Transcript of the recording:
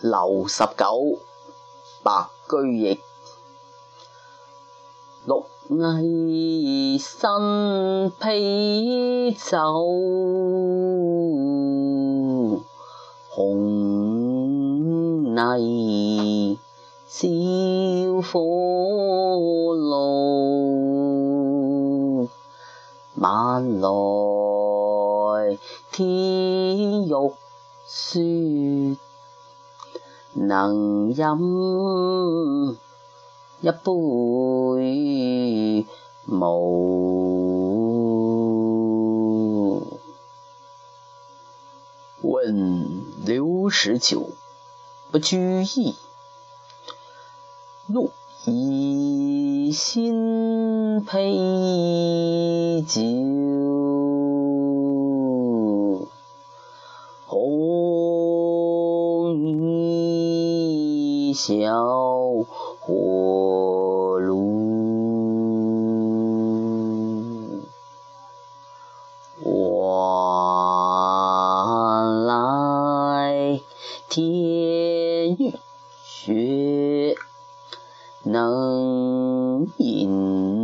刘十九，白居易。绿蚁新醅酒，红泥小火炉。晚来天欲雪。能饮一杯无？问刘十九。不拘意，落以心配酒。小火炉，我来天欲雪，能饮。